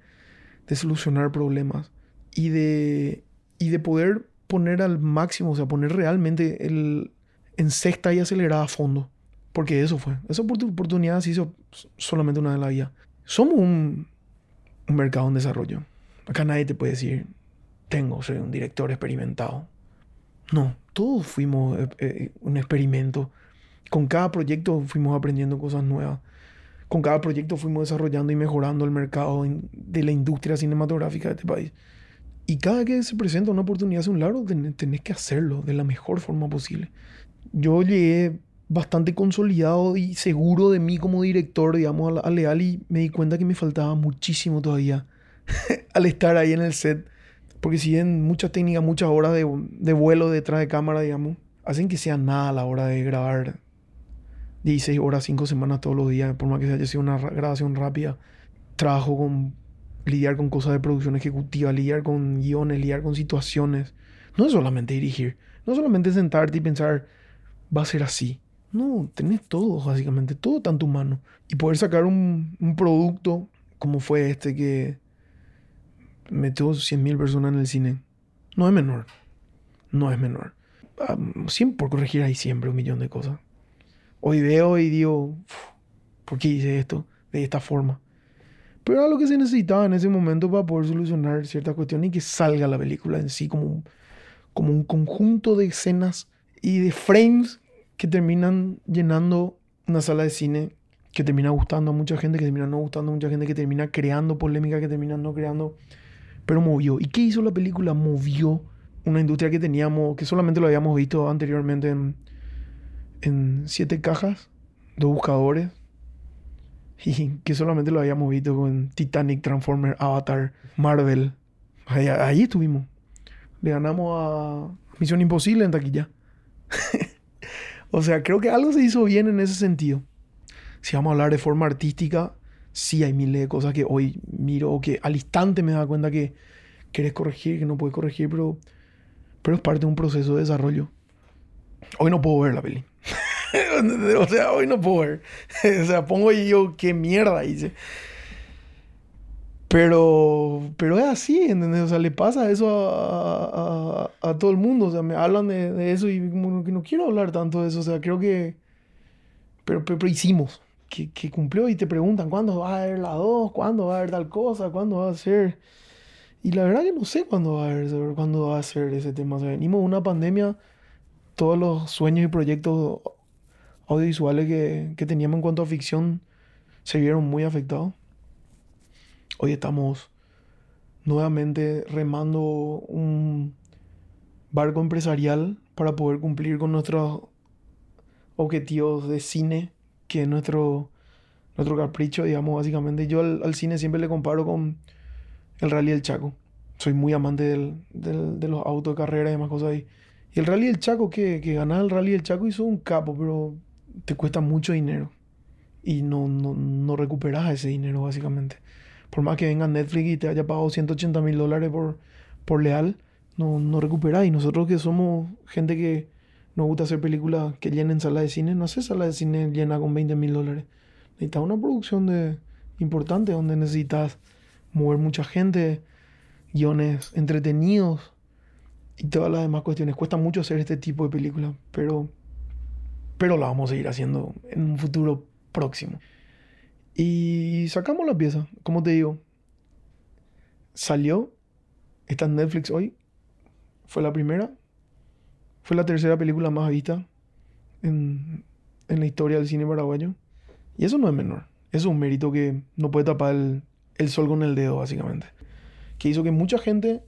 de solucionar problemas y de, y de poder poner al máximo, o sea, poner realmente el, en sexta y acelerada a fondo. Porque eso fue. Esa oportu- oportunidad se hizo solamente una en la vida. Somos un, un mercado en desarrollo. Acá nadie te puede decir, tengo, soy un director experimentado. No, todos fuimos eh, eh, un experimento. Con cada proyecto fuimos aprendiendo cosas nuevas. Con cada proyecto fuimos desarrollando y mejorando el mercado de la industria cinematográfica de este país. Y cada que se presenta una oportunidad hacia un ten- tenés que hacerlo de la mejor forma posible. Yo llegué bastante consolidado y seguro de mí como director, digamos, a, a Leal y me di cuenta que me faltaba muchísimo todavía al estar ahí en el set. Porque si bien muchas técnicas, muchas horas de, de vuelo detrás de cámara, digamos, hacen que sea nada a la hora de grabar 16 horas, 5 semanas todos los días, por más que haya sido una ra- grabación rápida. Trabajo con lidiar con cosas de producción ejecutiva, lidiar con guiones, lidiar con situaciones. No es solamente dirigir, no es solamente sentarte y pensar, va a ser así. No, tenés todo, básicamente, todo está en tu mano. Y poder sacar un, un producto como fue este que metió 100.000 personas en el cine, no es menor. No es menor. Ah, siempre por corregir hay siempre un millón de cosas. Hoy veo y digo, "Uf, ¿por qué hice esto de esta forma? Pero era lo que se necesitaba en ese momento para poder solucionar ciertas cuestiones y que salga la película en sí como como un conjunto de escenas y de frames que terminan llenando una sala de cine, que termina gustando a mucha gente, que termina no gustando a mucha gente, que termina creando polémica, que termina no creando, pero movió. ¿Y qué hizo la película? Movió una industria que teníamos, que solamente lo habíamos visto anteriormente en, en siete cajas, dos buscadores, y que solamente lo habíamos visto con Titanic, Transformer, Avatar, Marvel. Ahí, ahí estuvimos. Le ganamos a Misión Imposible en taquilla. o sea, creo que algo se hizo bien en ese sentido. Si vamos a hablar de forma artística, sí hay miles de cosas que hoy miro o que al instante me da cuenta que querés corregir, que no puedes corregir, pero, pero es parte de un proceso de desarrollo. Hoy no puedo ver la peli. o sea, hoy no puedo ver. o sea, pongo y yo, qué mierda hice. Pero, pero es así, ¿entendés? O sea, le pasa eso a, a- a todo el mundo. O sea, me hablan de, de eso y como que no quiero hablar tanto de eso. O sea, creo que... Pero, pero, pero hicimos. Que, que cumplió y te preguntan, ¿cuándo va a haber la 2? ¿Cuándo va a haber tal cosa? ¿Cuándo va a ser...? Y la verdad que no sé cuándo va a haber, cuándo va a ser ese tema. O sea, venimos de una pandemia, todos los sueños y proyectos audiovisuales que, que teníamos en cuanto a ficción se vieron muy afectados. Hoy estamos nuevamente remando un barco empresarial para poder cumplir con nuestros objetivos de cine, que es nuestro, nuestro capricho, digamos, básicamente. Yo al, al cine siempre le comparo con el Rally del Chaco. Soy muy amante del, del- de los autos de carrera y demás cosas ahí. Y el Rally del Chaco, que, que el Rally del Chaco hizo un capo, pero te cuesta mucho dinero. Y no, no, no recuperas ese dinero, básicamente. Por más que venga Netflix y te haya pagado 180 mil dólares por, por leal, no, no recuperás. Y nosotros que somos gente que nos gusta hacer películas que llenen salas de cine, no hace sala de cine llena con 20 mil dólares. Necesitas una producción de, importante donde necesitas mover mucha gente, guiones entretenidos y todas las demás cuestiones. Cuesta mucho hacer este tipo de películas, pero, pero la vamos a seguir haciendo en un futuro próximo. Y sacamos la pieza, como te digo. Salió, está en Netflix hoy. Fue la primera. Fue la tercera película más vista en, en la historia del cine paraguayo. Y eso no es menor. Es un mérito que no puede tapar el, el sol con el dedo, básicamente. Que hizo que mucha gente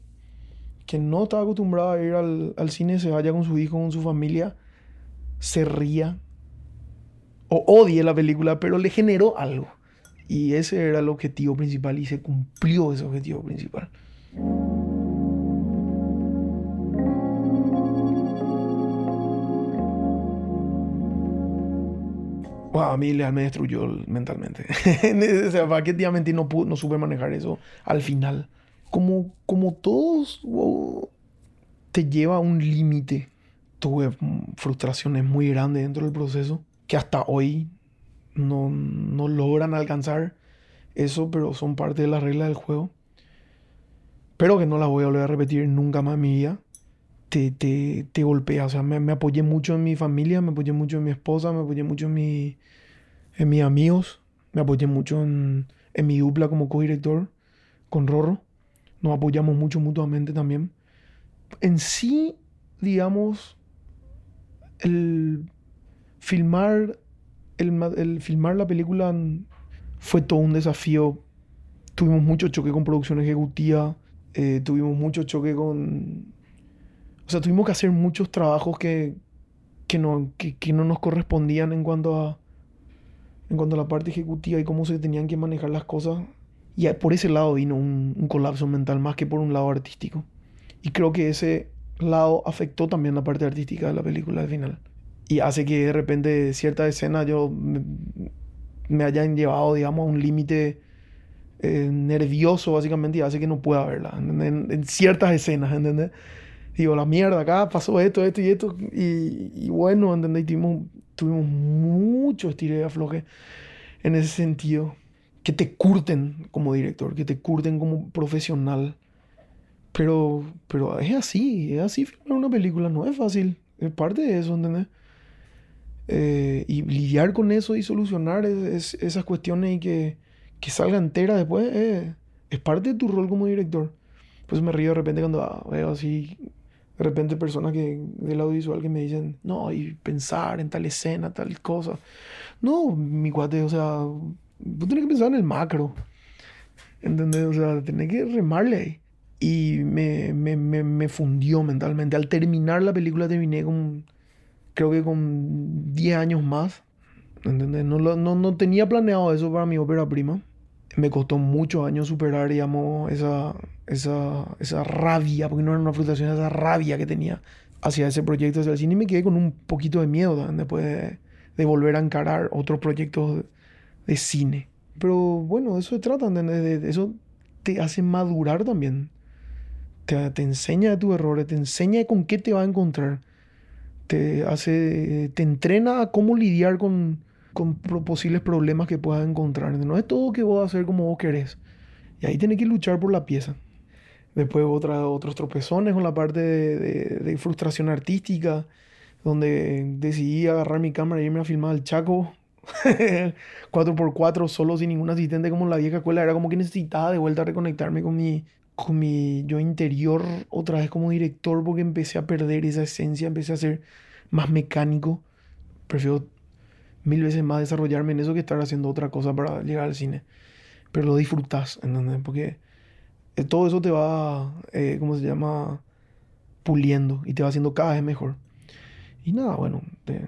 que no estaba acostumbrada a ir al, al cine se vaya con su hijo, con su familia, se ría o odie la película, pero le generó algo. Y ese era el objetivo principal y se cumplió ese objetivo principal. Wow, a mí me destruyó mentalmente. o sea, para qué te iba a mentir, no, pude- no supe manejar eso al final. Como, como todos, wow, te lleva a un límite. Tuve frustraciones muy grandes dentro del proceso que hasta hoy no, no logran alcanzar eso, pero son parte de las reglas del juego. Pero que no las voy a volver a repetir nunca más en mi vida. Te, te, te golpea, o sea, me, me apoyé mucho en mi familia, me apoyé mucho en mi esposa, me apoyé mucho en, mi, en mis amigos, me apoyé mucho en, en mi dupla como co-director con Rorro. Nos apoyamos mucho mutuamente también. En sí, digamos, el filmar, el, el filmar la película fue todo un desafío. Tuvimos mucho choque con producción ejecutiva, eh, tuvimos mucho choque con... O sea, tuvimos que hacer muchos trabajos que, que, no, que, que no nos correspondían en cuanto a en cuanto a la parte ejecutiva y cómo se tenían que manejar las cosas. Y por ese lado vino un, un colapso mental más que por un lado artístico. Y creo que ese lado afectó también la parte artística de la película al final. Y hace que de repente ciertas escenas yo me, me hayan llevado, digamos, a un límite eh, nervioso básicamente y hace que no pueda verla. En, en ciertas escenas, ¿entendés? Digo, la mierda, acá pasó esto, esto y esto. Y, y bueno, ¿entendés? Y Tuvimos, tuvimos mucho estilo y afloje en ese sentido. Que te curten como director, que te curten como profesional. Pero, pero es así, es así filmar una película, no es fácil. Es parte de eso, ¿entendés? Eh, y lidiar con eso y solucionar es- es- esas cuestiones y que, que salga entera después eh, es parte de tu rol como director. Pues me río de repente cuando ah, veo así, de repente personas que, del audiovisual que me dicen, no, y pensar en tal escena, tal cosa. No, mi cuate, o sea, vos tenés que pensar en el macro. ¿Entendés? O sea, tenés que remarle ahí. Y me, me, me, me fundió mentalmente. Al terminar la película terminé con, creo que con 10 años más. ¿Entendés? No, no, no tenía planeado eso para mi ópera prima. Me costó muchos años superar, digamos, esa, esa, esa rabia, porque no era una frustración, esa rabia que tenía hacia ese proyecto, hacia el cine. Y me quedé con un poquito de miedo también después de, de volver a encarar otros proyectos de, de cine. Pero bueno, eso se trata, ¿entendés? De eso te hace madurar también. Te, te enseña de tus errores, te enseña con qué te va a encontrar. Te hace, te entrena a cómo lidiar con, con posibles problemas que puedas encontrar. No es todo que vos hacer como vos querés. Y ahí tenés que luchar por la pieza. Después otra, otros tropezones con la parte de, frustración artística, donde decidí agarrar mi cámara e irme a filmar al Chaco 4x4 solo sin ningún asistente como la vieja escuela. Era como que necesitaba de vuelta reconectarme con mi, con mi yo interior otra vez como director porque empecé a perder esa esencia, empecé a ser más mecánico. Prefiero mil veces más desarrollarme en eso que estar haciendo otra cosa para llegar al cine. Pero lo disfrutas, ¿entendés? Porque eh, todo eso te va, eh, ¿cómo se llama? Puliendo y te va haciendo cada vez mejor. Y nada, bueno,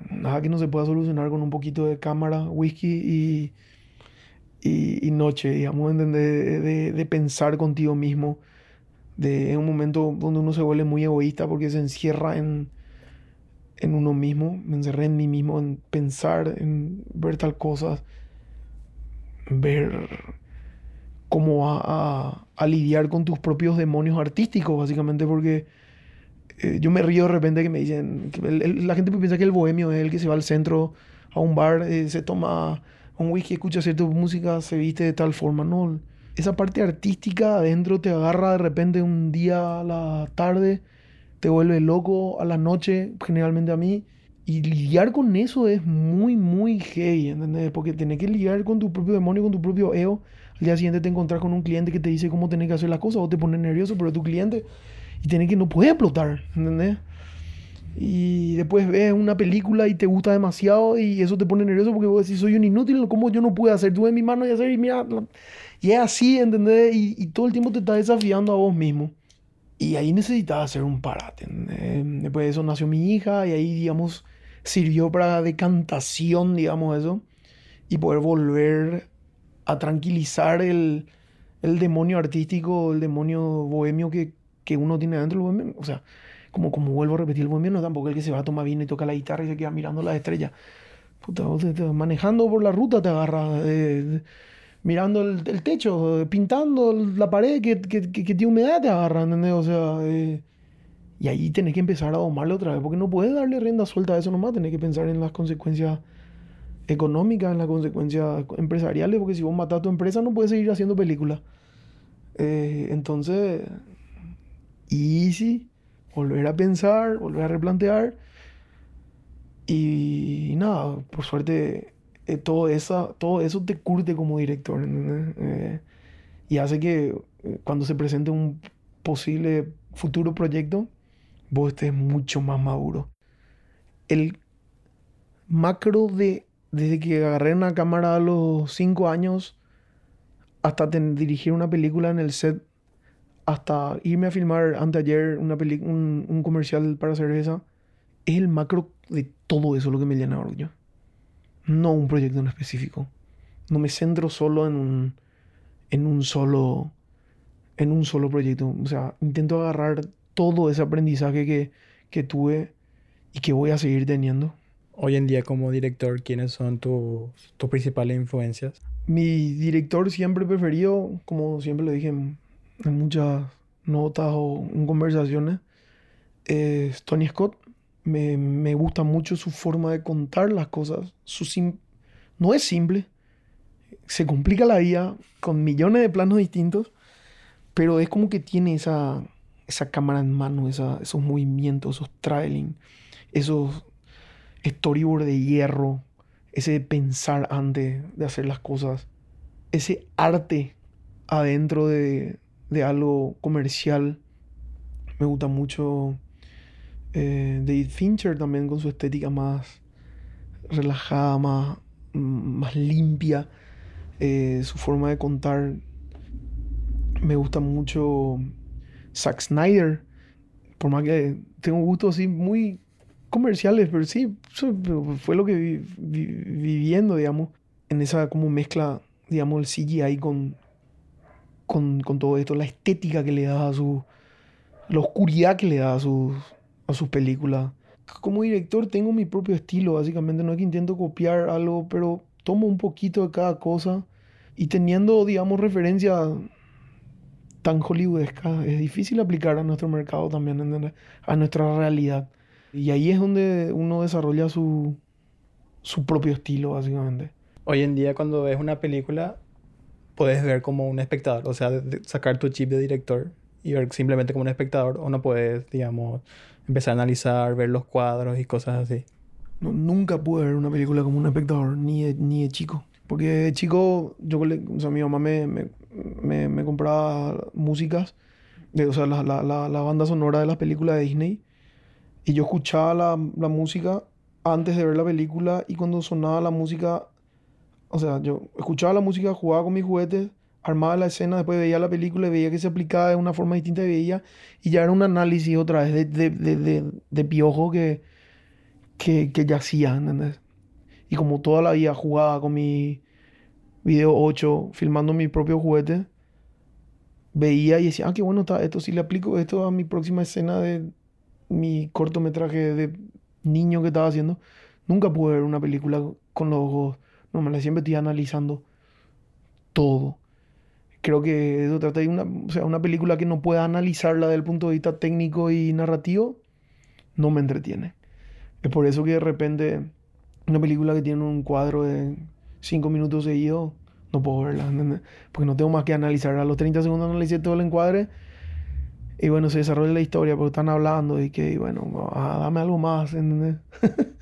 nada que no se pueda solucionar con un poquito de cámara, whisky y, y, noche, digamos, ¿entendés? De, de pensar contigo mismo. De, en un momento donde uno se vuelve muy egoísta porque se encierra en, en uno mismo. Me encerré en mí mismo, en pensar, en ver tal cosa. Ver cómo va a, a lidiar con tus propios demonios artísticos, básicamente, porque eh, yo me río de repente que me dicen, la gente piensa que el bohemio es el que se va al centro, a un bar, eh, se toma un whisky, escucha cierta música, se viste de tal forma, ¿no? Esa parte artística adentro te agarra de repente un día a la tarde, te vuelve loco a la noche, generalmente a mí, y lidiar con eso es muy, muy heavy, ¿entendés? Porque tenés que lidiar con tu propio demonio, con tu propio ego. Al día siguiente te encontrás con un cliente que te dice cómo tenés que hacer las cosas, o te pones nervioso, pero tu cliente y tenés que no puede explotar, ¿entendés? Y después ves una película y te gusta demasiado y eso te pone nervioso porque vos decís, soy un inútil, ¿cómo yo no pude hacer? Tuve mi mano y hacer y mira, y es así, ¿entendés? Y, y todo el tiempo te estás desafiando a vos mismo. Y ahí necesitaba hacer un parate. Después de eso nació mi hija y ahí, digamos, sirvió para decantación, digamos, eso. Y poder volver a tranquilizar el, el demonio artístico, el demonio bohemio que, que uno tiene dentro del bohemio. O sea, como, como vuelvo a repetir, el bohemio no tampoco el que se va a tomar vino y toca la guitarra y se queda mirando las estrellas. Puta, manejando por la ruta te agarras, eh, mirando el, techo, eh, pintando la pared que- que tiene humedad te agarra, ¿entendés? O sea, eh, y ahí tenés que empezar a domarlo otra vez, porque no puedes darle rienda suelta a eso nomás, tenés que pensar en las consecuencias económicas, en las consecuencias empresariales, porque si vos matás tu empresa no puedes seguir haciendo películas. Eh, entonces, easy, volver a pensar, volver a replantear. Y, nada, por suerte, eh, todo, esa, todo eso te curte como director. Eh, y hace que eh, cuando se presente un posible futuro proyecto, vos estés mucho más maduro. El macro de, desde que agarré una cámara a los 5 años hasta dirigir una película en el set, hasta irme a filmar anteayer una peli- un, un comercial para cerveza, es el macro de todo eso lo que me llena de orgullo. No un proyecto en específico. No me centro solo en un, en un solo en un solo proyecto. O sea, intento agarrar todo ese aprendizaje que, que tuve y que voy a seguir teniendo. Hoy en día como director, ¿quiénes son tus, tus principales influencias? Mi director siempre preferido, como siempre lo dije en, en muchas notas o conversaciones, es Tony Scott. Me, me gusta mucho su forma de contar las cosas. Su no es simple. Se complica la vida con millones de planos distintos, pero es como que tiene esa, esa cámara en mano, esos movimientos, esos trailing, esos storyboard de hierro, ese pensar antes de hacer las cosas, ese arte adentro de, de algo comercial. Me gusta mucho eh, David Fincher también con su estética más relajada, más, mm, más limpia, eh, su forma de contar. Me gusta mucho Zack Snyder, por más que tengo gustos así muy comerciales, pero sí, fue lo que vi- viviendo, digamos, en esa como mezcla, digamos, el CGI con, con, con todo esto, la estética que le da a su, la oscuridad que le da a sus, a sus películas. Como director tengo mi propio estilo, básicamente, no es que intento copiar algo, pero tomo un poquito de cada cosa y teniendo, digamos, referencia tan hollywoodesca, es difícil aplicar a nuestro mercado también, a nuestra realidad. Y ahí es donde uno desarrolla su, su propio estilo, básicamente. Hoy en día cuando ves una película, puedes ver como un espectador, o sea, de- sacar tu chip de director y ver simplemente como un espectador, o no puedes, digamos, empezar a analizar, ver los cuadros y cosas así. No, nunca pude ver una película como un espectador, ni de, ni de chico. Porque de chico, yo, o sea, mi mamá me, me, me- me compraba músicas, de, o sea, la, la, la, la banda sonora de las películas de Disney. Y yo escuchaba la música antes de ver la película y cuando sonaba la música, o sea, yo escuchaba la música, jugaba con mis juguetes, armaba la escena, después veía la película y veía que se aplicaba de una forma distinta y veía, y ya era un análisis otra vez de, de, de, de, piojo que, que, que hacía, ¿entendés? Y como toda la vida jugaba con mi, video 8, filmando mi propio juguete, veía y decía, ah, qué bueno está esto, si le aplico esto a mi próxima escena de mi cortometraje de niño que estaba haciendo, nunca pude ver una película con los ojos normales, siempre estoy analizando todo. Creo que eso trata de una, o sea, una película que no pueda analizarla desde el punto de vista técnico y narrativo, no me entretiene. Es por eso que de repente una película que tiene un cuadro de 5 minutos seguidos, no puedo verla. Porque no tengo más que analizar. A los 30 segundos analicé todo el encuadre y bueno, se desarrolla la historia, porque están hablando y que, bueno, ah, dame algo más, ¿entendés?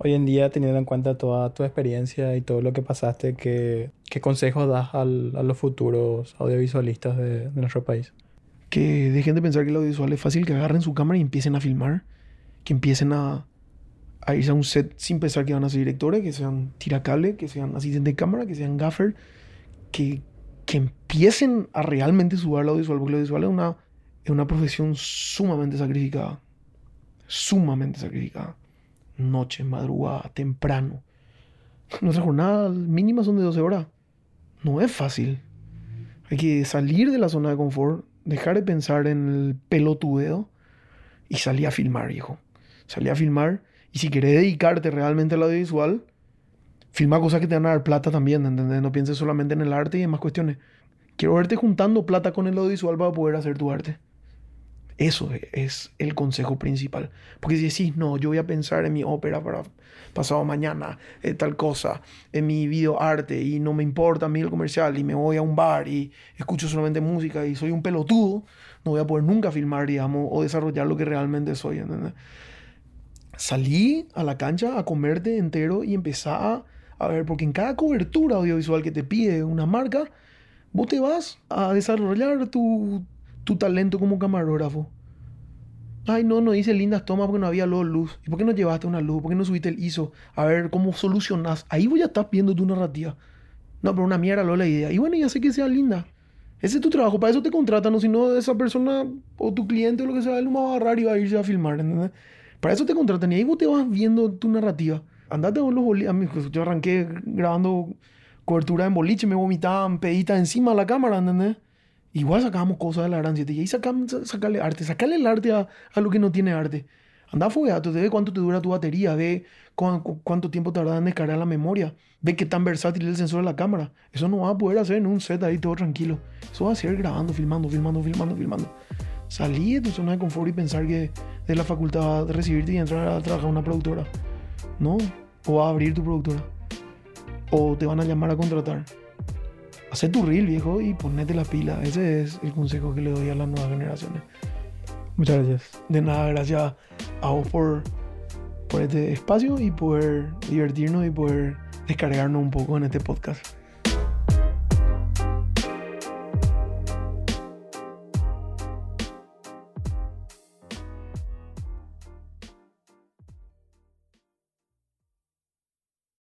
Hoy en día, teniendo en cuenta toda tu experiencia y todo lo que pasaste, ¿qué, qué consejos das al, a los futuros audiovisualistas de, nuestro país? que dejen de pensar que el audiovisual es fácil, que agarren su cámara y empiecen a filmar, que empiecen a, a irse a un set sin pensar que van a ser directores, que sean tiracable, que sean asistentes de cámara, que sean gaffer, que, que empiecen a realmente sudar el audiovisual, porque el audiovisual es una, es una profesión sumamente sacrificada, sumamente sacrificada. Noche, madrugada, temprano. Nuestras jornadas mínimas son de 12 horas. No es fácil. Hay que salir de la zona de confort, dejar de pensar en el pelotudeo y salir a filmar, hijo. Salir a filmar y si querés dedicarte realmente al audiovisual, filma cosas que te van a dar plata también, ¿entendés? No pienses solamente en el arte y en más cuestiones. Quiero verte juntando plata con el audiovisual para poder hacer tu arte. Eso es el consejo principal. Porque si decís, no, yo voy a pensar en mi ópera para pasado mañana, eh, tal cosa, en mi video arte y no me importa a mí el comercial y me voy a un bar y escucho solamente música y soy un pelotudo, no voy a poder nunca filmar, digamos, o desarrollar lo que realmente soy, ¿entendés? Salí a la cancha a comerte entero y empezar a, a ver, porque en cada cobertura audiovisual que te pide una marca, vos te vas a desarrollar tu, tu talento como camarógrafo. Ay, no, no hice lindas tomas porque no había luz. ¿Y por qué no llevaste una luz? ¿Por qué no subiste el ISO? A ver cómo solucionas. Ahí vos ya estás viendo tu narrativa. No, pero una mierda lo la idea. Y bueno, ya sé que sea linda. Ese es tu trabajo, para eso te contratan, o si no, esa persona o tu cliente o lo que sea, él no va a agarrar y va a irse a filmar, ¿entendés? Para eso te contratan y ahí vos te vas viendo tu narrativa. Andate con los boliches. Yo arranqué grabando cobertura en boliche, me vomitaban peditas encima de la cámara, ¿entendés? Igual sacábamos cosas de la gran 7 y ahí sacamos, sacarle arte, sacarle el arte a, a lo que no tiene arte. Anda fogueato, ve cuánto te dura tu batería, ve cu- cu- cuánto tiempo tarda en descargar la memoria, ve qué tan versátil es el sensor de la cámara. Eso no vas a poder hacer en un set ahí todo tranquilo. Eso va a ser grabando, filmando, filmando, filmando, filmando. Salí de tu zona de confort y pensar que de la facultad a recibirte y entrar a trabajar en una productora. No, o vas a abrir tu productora. O te van a llamar a contratar. Hacé tu reel, viejo, y ponete la pila. Ese es el consejo que le doy a las nuevas generaciones. Muchas gracias. De nada, gracias a vos por, por este espacio y poder divertirnos y poder descargarnos un poco en este podcast.